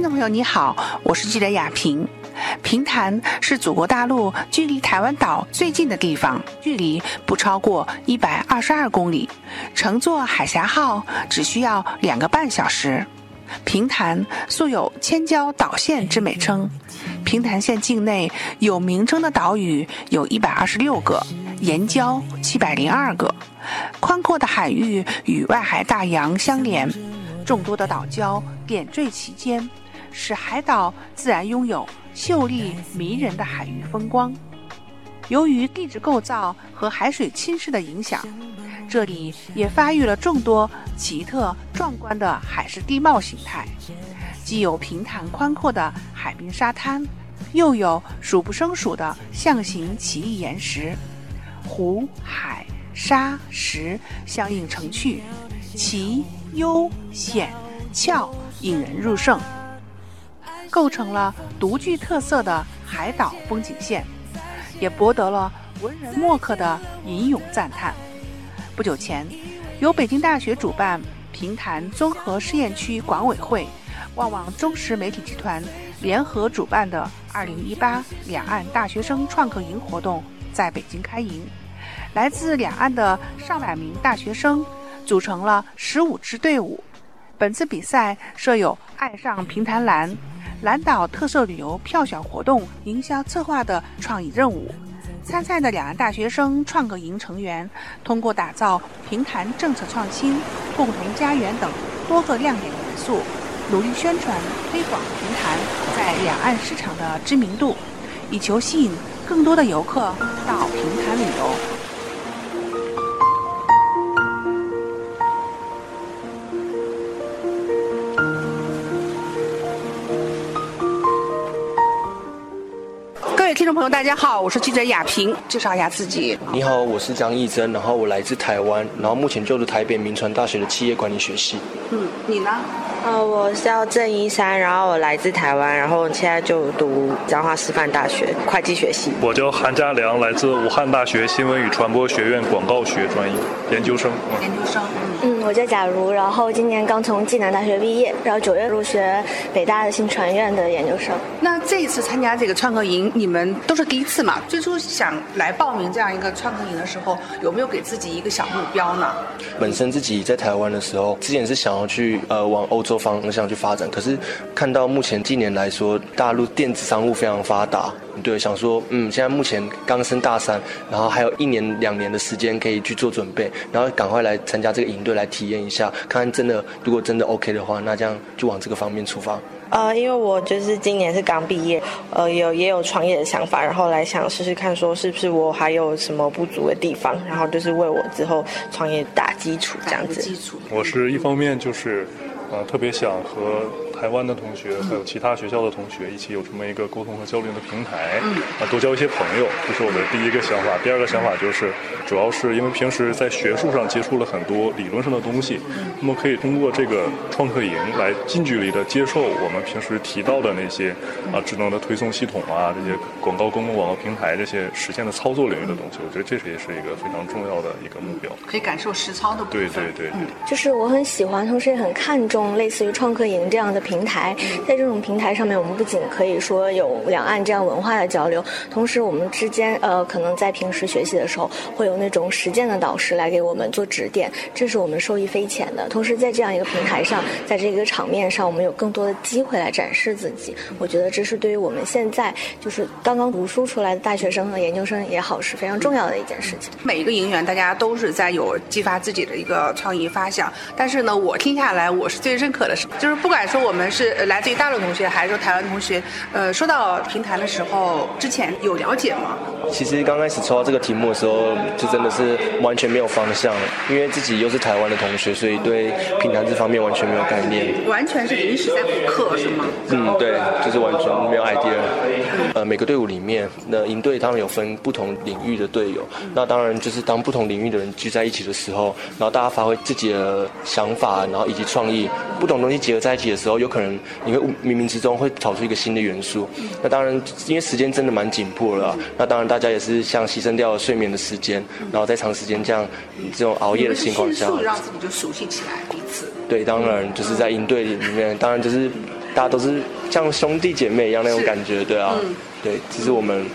听众朋友你好，我是记者雅萍。平潭是祖国大陆距离台湾岛最近的地方，距离不超过一百二十二公里，乘坐海峡号只需要两个半小时。平潭素有“千礁岛县”之美称，平潭县境内有名称的岛屿有一百二十六个，岩礁七百零二个，宽阔的海域与外海大洋相连，众多的岛礁点缀其间，使海岛自然拥有秀丽迷人的海域风光。由于地质构造和海水侵蚀的影响。这里也发育了众多奇特壮观的海蚀地貌形态，既有平坦宽阔的海滨沙滩，又有数不胜数的象形奇异岩石，湖海沙石相映成趣，奇幽险峭，引人入胜，构成了独具特色的海岛风景线，也博得了文人墨客的吟咏赞叹。不久前，由北京大学主办、平潭综合试验区管委会、旺旺中实媒体集团联合主办的2018两岸大学生创客营活动在北京开营。来自两岸的上百名大学生组成了十五支队伍。本次比赛设有“爱上平潭蓝”蓝岛特色旅游票选活动营销策划的创意任务。参赛的两岸大学生创客营成员，通过打造平潭政策创新、共同家园等多个亮点元素，努力宣传推广平潭在两岸市场的知名度，以求吸引更多的游客到平潭旅游。听众朋友，大家好，我是记者雅萍，介绍一下自己。你好，我是张义珍，然后我来自台湾，然后目前就读台北名传大学的企业管理学系。嗯，你呢？呃，我叫郑一山，然后我来自台湾，然后现在就读彰化师范大学会计学系。我叫韩家良，来自武汉大学新闻与传播学院广告学专业研究生。研究生。嗯，我叫贾如，然后今年刚从暨南大学毕业，然后九月入学北大的新传院的研究生。那这一次参加这个创客营，你们都是第一次嘛？最初想来报名这样一个创客营的时候，有没有给自己一个小目标呢？本身自己在台湾的时候，之前是想要去呃往欧洲方向去发展，可是看到目前近年来说，大陆电子商务非常发达。对，想说，嗯，现在目前刚升大三，然后还有一年两年的时间可以去做准备，然后赶快来参加这个营队来体验一下，看看真的，如果真的 OK 的话，那这样就往这个方面出发。呃，因为我就是今年是刚毕业，呃，有也有创业的想法，然后来想试试看，说是不是我还有什么不足的地方，然后就是为我之后创业打基础这样子。基础。我是一方面就是，呃，特别想和。台湾的同学还有其他学校的同学一起有这么一个沟通和交流的平台，啊，多交一些朋友，这是我的第一个想法。第二个想法就是，主要是因为平时在学术上接触了很多理论上的东西，那么可以通过这个创客营来近距离的接受我们平时提到的那些啊智能的推送系统啊这些广告公共网络平台这些实现的操作领域的东西。我觉得这是也是一个非常重要的一个目标，可以感受实操的部分。对对对，嗯，就是我很喜欢，同时也很看重类似于创客营这样的。平台在这种平台上面，我们不仅可以说有两岸这样文化的交流，同时我们之间呃，可能在平时学习的时候，会有那种实践的导师来给我们做指点，这是我们受益匪浅的。同时在这样一个平台上，在这个场面上，我们有更多的机会来展示自己。我觉得这是对于我们现在就是刚刚读书出来的大学生和研究生也好，是非常重要的一件事情。每一个营员，大家都是在有激发自己的一个创意发想，但是呢，我听下来，我是最认可的是，就是不管说我们。我们是来自于大陆同学，还是说台湾同学？呃，说到平台的时候，之前有了解吗？其实刚开始抽到这个题目的时候，就真的是完全没有方向，因为自己又是台湾的同学，所以对平台这方面完全没有概念。完全是临时在补课是吗？嗯，对，就是完全没有 idea。呃，每个队伍里面，那营队他们有分不同领域的队友，那当然就是当不同领域的人聚在一起的时候，然后大家发挥自己的想法，然后以及创意，不同东西结合在一起的时候，有可能你会冥冥之中会炒出一个新的元素。那当然，因为时间真的蛮紧迫了，那当然大家也是像牺牲掉了睡眠的时间，然后在长时间这样这种熬夜的情况下，让自己就熟悉起来彼此。对，当然就是在营队里面，当然就是大家都是像兄弟姐妹一样那种感觉，对啊，嗯对，这是我们，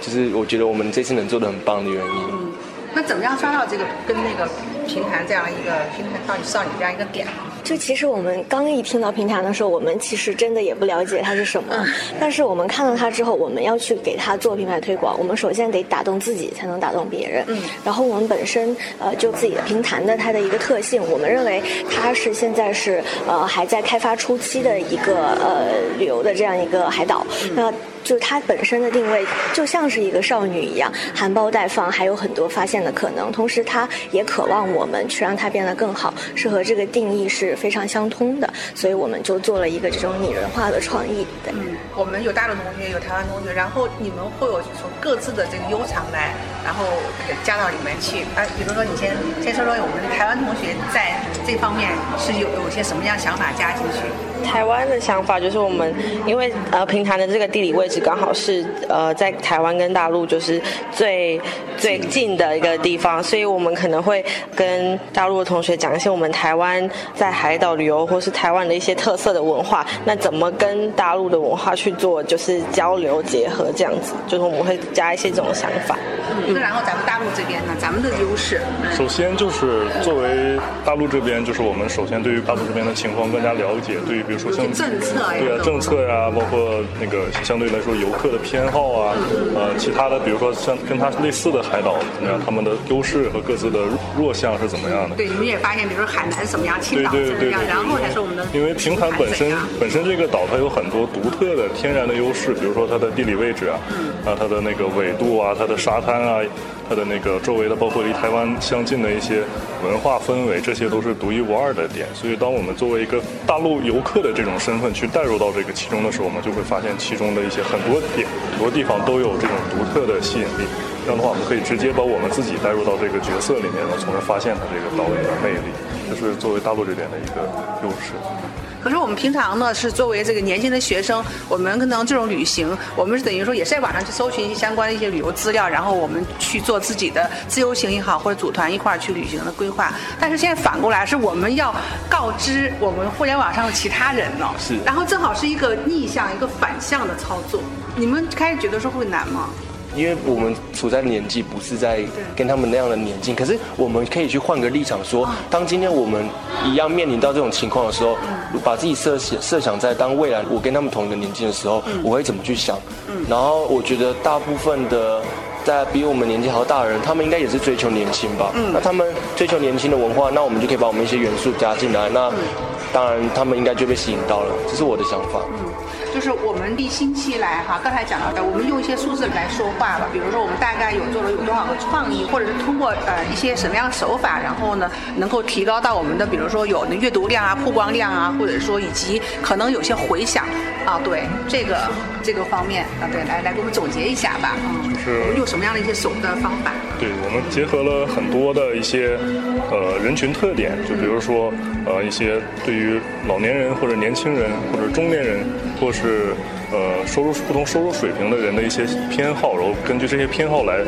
就是我觉得我们这次能做的很棒的原因。那怎么样抓到这个跟那个平台这样一个平台少女少女这样一个点？就其实我们刚一听到平潭的时候，我们其实真的也不了解它是什么。但是我们看到它之后，我们要去给它做品牌推广，我们首先得打动自己，才能打动别人。嗯。然后我们本身呃，就自己的平潭的它的一个特性，我们认为它是现在是呃还在开发初期的一个呃旅游的这样一个海岛。那就是它本身的定位就像是一个少女一样，含苞待放，还有很多发现的可能。同时，它也渴望我们去让它变得更好，是和这个定义是非常相通的。所以我们就做了一个这种拟人化的创意。对，嗯，我们有大陆同学，有台湾同学，然后你们会有从各自的这个悠长来，然后加到里面去。啊，比如说你先先说说我们台湾同学在这方面是有有些什么样想法加进去？台湾的想法就是我们，因为呃平潭的这个地理位置刚好是呃在台湾跟大陆就是最最近的一个地方，所以我们可能会跟大陆的同学讲一些我们台湾在海岛旅游或是台湾的一些特色的文化，那怎么跟大陆的文化去做就是交流结合这样子，就是我们会加一些这种想法。那然后咱们大陆这边呢，咱们的优势，首先就是作为大陆这边，就是我们首先对于大陆这边的情况更加了解，对于比如说像政策呀对啊政策呀，包括那个相对来说游客的偏好啊，呃，其他的比如说像跟它类似的海岛怎么样，他们的优势和各自的弱项是怎么样的？对，你们也发现，比如说海南怎么样，青对岛对对对，怎么样，然后才是我们的。因为平潭本身本身这个岛它有很多独特的天然的优势，比如说它的地理位置啊，啊它的那个纬度啊，它的沙滩啊，它的那个周围的包括离台湾相近的一些文化氛围，这些都是独一无二的点。所以当我们作为一个大陆游客的这种身份去带入到这个其中的时候，我们就会发现其中的一些很多点，很多地方都有这种独特的吸引力。这样的话，我们可以直接把我们自己带入到这个角色里面，然后从而发现它这个导演的魅力。这是作为大陆这边的一个优势。可是我们平常呢是作为这个年轻的学生，我们可能这种旅行，我们是等于说也是在网上去搜寻一些相关的一些旅游资料，然后我们去做自己的自由行也好，或者组团一块儿去旅行的规划。但是现在反过来是我们要告知我们互联网上的其他人呢，是然后正好是一个逆向、一个反向的操作。你们开始觉得说会难吗？因为我们处在年纪不是在跟他们那样的年纪，可是我们可以去换个立场说，当今天我们一样面临到这种情况的时候，把自己设想设想在当未来我跟他们同一个年纪的时候，我会怎么去想？然后我觉得大部分的。在比我们年纪还要大的人，他们应该也是追求年轻吧？那他们追求年轻的文化，那我们就可以把我们一些元素加进来。那当然，他们应该就被吸引到了，这是我的想法。就是我们一星期来哈，刚才讲到的，我们用一些数字来说话吧。比如说，我们大概有做了有多少个创意，或者是通过呃一些什么样的手法，然后呢，能够提高到我们的，比如说有的阅读量啊、曝光量啊，或者说以及可能有些回响啊，对这个这个方面啊，对，来来给我们总结一下吧。嗯，就是用什么样的一些手段方法？对我们结合了很多的一些呃人群特点，就比如说呃一些对于老年人或者年轻人或者中年人，或是呃收入不同收入水平的人的一些偏好，然后根据这些偏好来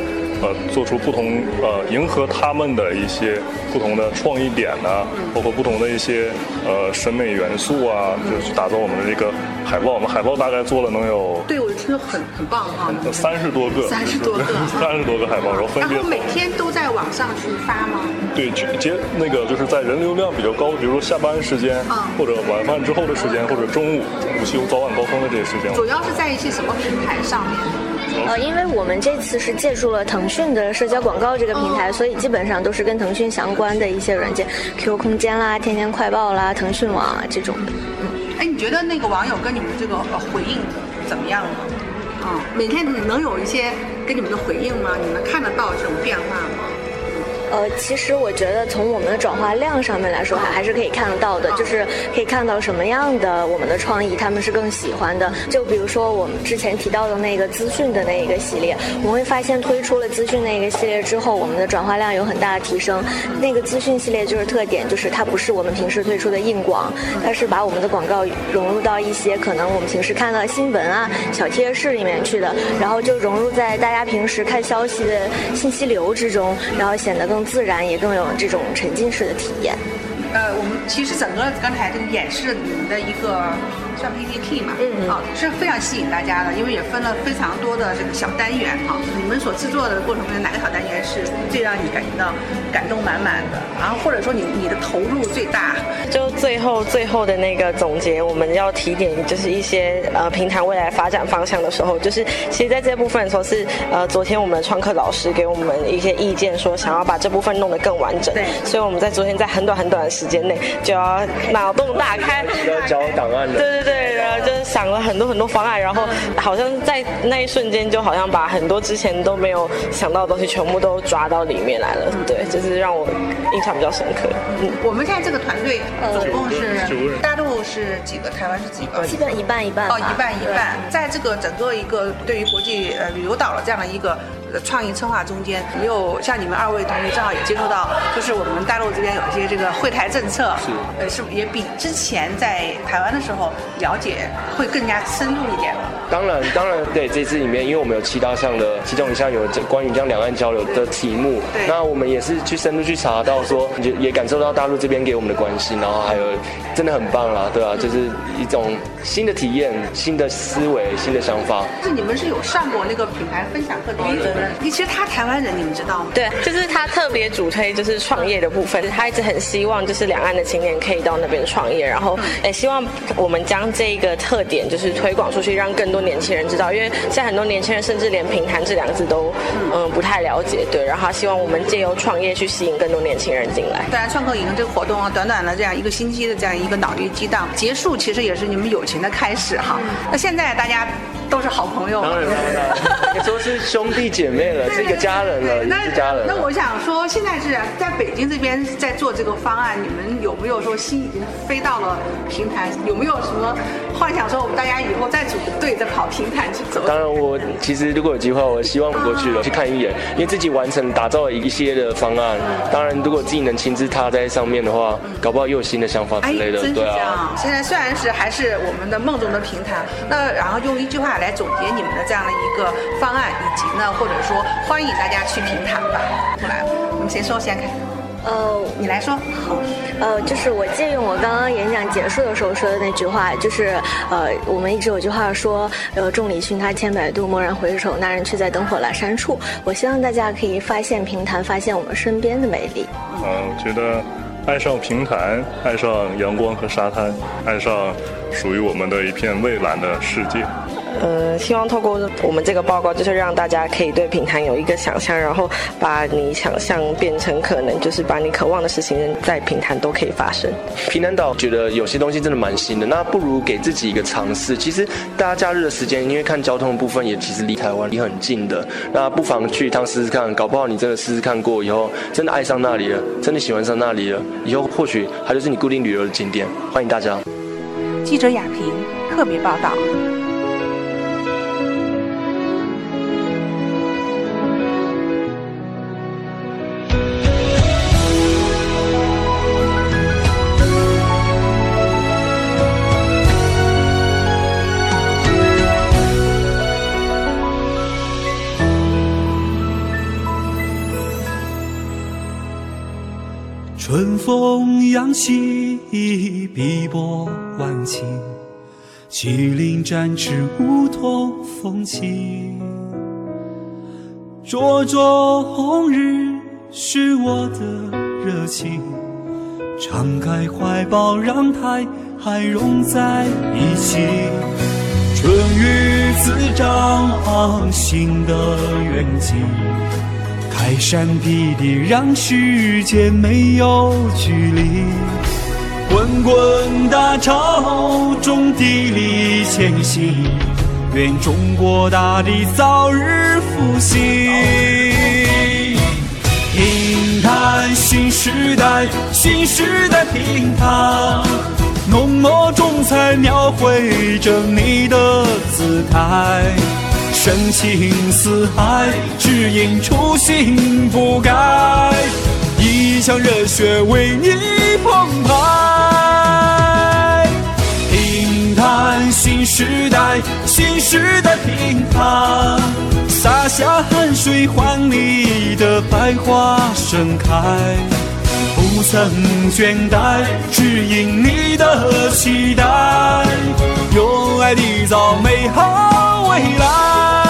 呃做出不同呃迎合他们的一些不同的创意点呐、包括不同的一些呃审美元素啊，就是去打造我们的这个海报。我们海报大概做了能有对，我听说很很棒哈。三十多个，三十多个 三十多个海报，然后分别然后每天都在网上去发吗？对，接接那个就是在人流量比较高，比如说下班时间，啊或者晚饭之后的时间，或者中午、午休、早晚高峰的这些时间，主要是在一些什么平台上面？呃，因为我们这次是借助了腾讯的社交广告这个平台，所以基本上都是跟腾讯相关的一些软件，QQ 空间啦、天天快报啦、腾讯网啊这种的。嗯哎，你觉得那个网友跟你们这个呃回应怎么样呢？啊、每天能有一些跟你们的回应吗？你们看得到这种变化吗？呃，其实我觉得从我们的转化量上面来说，还还是可以看得到的，就是可以看到什么样的我们的创意他们是更喜欢的。就比如说我们之前提到的那个资讯的那一个系列，我们会发现推出了资讯那个系列之后，我们的转化量有很大的提升。那个资讯系列就是特点，就是它不是我们平时推出的硬广，它是把我们的广告融入到一些可能我们平时看到的新闻啊、小贴士里面去的，然后就融入在大家平时看消息的信息流之中，然后显得更自然，也更有这种沉浸式的体验。呃，我们其实整个刚才这个演示你们的一个算 PPT 嘛，嗯啊，是非常吸引大家的，因为也分了非常多的这个小单元哈。你们所制作的过程中，哪个小单元是最让你感觉到感动满满的？然后或者说你你的投入最大？就最后最后的那个总结，我们要提点就是一些呃平台未来发展方向的时候，就是其实在这部分的时候是呃昨天我们的创客老师给我们一些意见，说想要把这部分弄得更完整。对，所以我们在昨天在很短很短的时间内就要脑洞大开，要交档案的。对对对，然后就是想了很多很多方案，然后好像在那一瞬间就好像把很多之前都没有想到的东西全部都抓到里面来了。对，就是让我印象比较深刻。嗯，我们现在这个团队总共是大陆是几个，台湾是几个？基本一半一半。哦，一半一半。在这个整个一个对于国际呃旅游岛的这样的一个。创意策划中间，没有像你们二位同学正好也接触到，就是我们大陆这边有一些这个会台政策，是，呃，是也比之前在台湾的时候了解会更加深入一点了。当然，当然，对这次里面，因为我们有七大项的，其中一项有这关于这样两岸交流的题目，对，那我们也是去深入去查到说，也也感受到大陆这边给我们的关心，然后还有真的很棒啦，对啊，就是一种新的体验、新的思维、新的想法。是你们是有上过那个品牌分享课程的？其实他台湾人，你们知道吗？对，就是他特别主推就是创业的部分，他一直很希望就是两岸的青年可以到那边创业，然后也希望我们将这个特点就是推广出去，让更多年轻人知道。因为现在很多年轻人甚至连平潭这两个字都嗯不太了解，对。然后希望我们借由创业去吸引更多年轻人进来。当然，创客营这个活动啊，短短的这样一个星期的这样一个脑力激荡结束，其实也是你们友情的开始哈。那现在大家。都是好朋友，当然了，也说是兄弟姐妹了，是一个家人了，是家人。那我想说，现在是在北京这边在做这个方案，你们有没有说心已经飞到了平台？有没有什么幻想说我们大家以后再组队，再跑平潭去走？当然，我其实如果有机会，我希望过去了去看一眼，因为自己完成打造了一系列的方案。当然，如果自己能亲自踏在上面的话，搞不好又有新的想法之类的。对啊，现在虽然是还是我们的梦中的平潭，那然后用一句话。来总结你们的这样的一个方案，以及呢，或者说欢迎大家去平潭吧。来，我们谁说先开？呃，你来说。好，呃，就是我借用我刚刚演讲结束的时候说的那句话，就是呃，我们一直有句话说，呃，众里寻他千百度，蓦然回首，那人却在灯火阑珊处。我希望大家可以发现平潭，发现我们身边的美丽。嗯，我觉得爱上平潭，爱上阳光和沙滩，爱上属于我们的一片蔚蓝的世界。呃，希望透过我们这个报告，就是让大家可以对平潭有一个想象，然后把你想象变成可能，就是把你渴望的事情在平潭都可以发生。平潭岛觉得有些东西真的蛮新的，那不如给自己一个尝试。其实大家假日的时间，因为看交通的部分也其实离台湾离很近的，那不妨去一趟试试看，搞不好你真的试试看过以后，真的爱上那里了，真的喜欢上那里了，以后或许它就是你固定旅游的景点。欢迎大家。记者雅萍特别报道。扬起碧波万顷，麒麟展翅梧桐风起。灼灼红日是我的热情，敞开怀抱让台海融在一起。春雨滋长新的远景。开山辟地，让世界没有距离。滚滚大潮中，砥砺前行。愿中国大地早日复兴。平潭新时代，新时代平潭，浓墨重彩描绘着你的姿态。深情似海，只因初心不改，一腔热血为你澎湃。平潭新时代，新时代平凡，洒下汗水换你的百花盛开。不曾倦怠，只因你的期待，用爱缔造美好未来。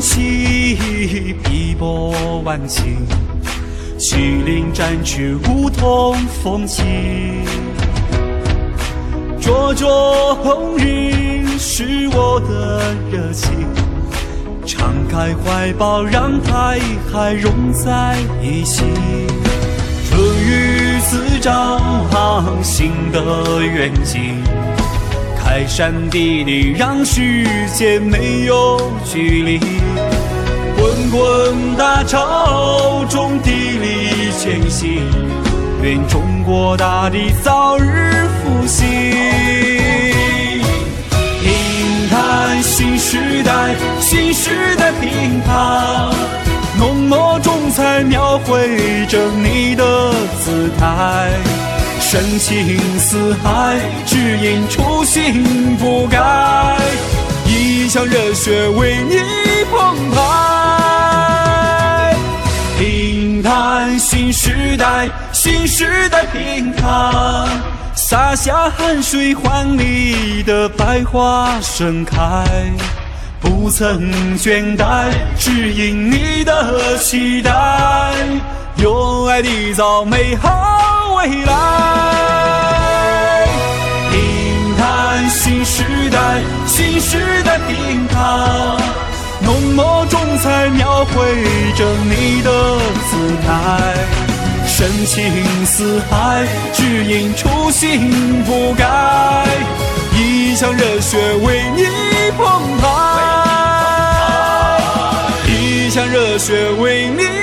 起碧波万顷，麒麟展翅，梧桐风起。灼灼红日是我的热情，敞开怀抱，让台海融在一起。春雨滋长新的远景。开山地里，让世界没有距离。滚滚大潮中，砥砺前行。愿中国大地早日复兴。评判新时代，新时代乒乓，浓墨重彩描绘着你的姿态。深情似海，只因初心不改。一腔热血为你澎湃。平坦新时代，新时代平坦，洒下汗水换你的百花盛开。不曾倦怠，只因你的期待。用爱缔造美好未来，评弹新时代，新时代评弹，浓墨重彩描绘着你的姿态，深情似海，只因初心不改，一腔热血为你澎湃，一腔热血为你。